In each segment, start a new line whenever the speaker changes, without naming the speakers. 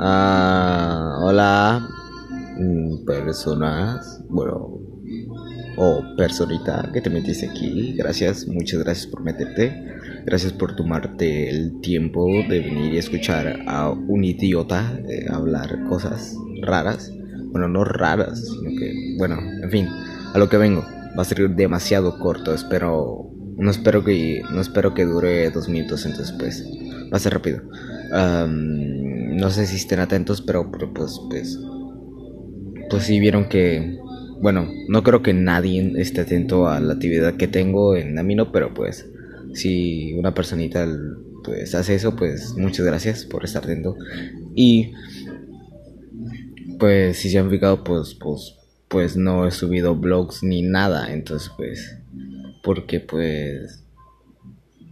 Ah, hola, mm, personas, bueno, o personita que te metiste aquí. Gracias, muchas gracias por meterte. Gracias por tomarte el tiempo de venir y escuchar a un idiota eh, hablar cosas raras. Bueno, no raras, sino que, bueno, en fin, a lo que vengo. Va a ser demasiado corto, espero no espero que no espero que dure dos minutos entonces pues va a ser rápido no sé si estén atentos pero, pues pues pues sí vieron que bueno no creo que nadie esté atento a la actividad que tengo en Amino pero pues si una personita pues hace eso pues muchas gracias por estar atento. Y pues si se han fijado pues pues pues no he subido blogs ni nada entonces pues porque pues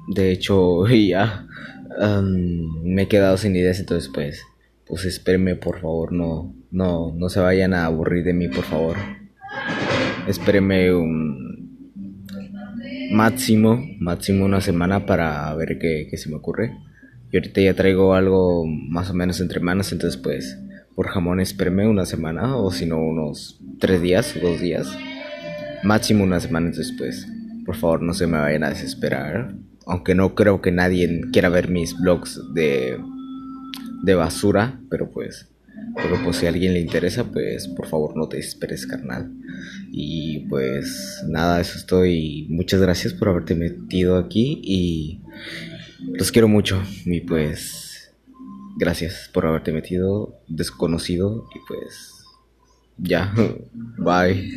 de hecho ya am, me he quedado sin ideas entonces pues pues espérenme por favor no no no se vayan a aburrir de mí por favor. Espérenme un máximo máximo una semana para ver qué, qué se me ocurre. Y ahorita ya traigo algo más o menos entre manos entonces pues por jamón espérenme una semana o si no unos tres días dos días. Máximo una semana entonces pues por favor, no se me vayan a desesperar. Aunque no creo que nadie quiera ver mis vlogs de, de basura, pero pues, pero pues si a alguien le interesa, pues por favor no te desesperes, carnal. Y pues nada, eso estoy. Muchas gracias por haberte metido aquí y los quiero mucho. Y pues, gracias por haberte metido, desconocido. Y pues, ya, bye.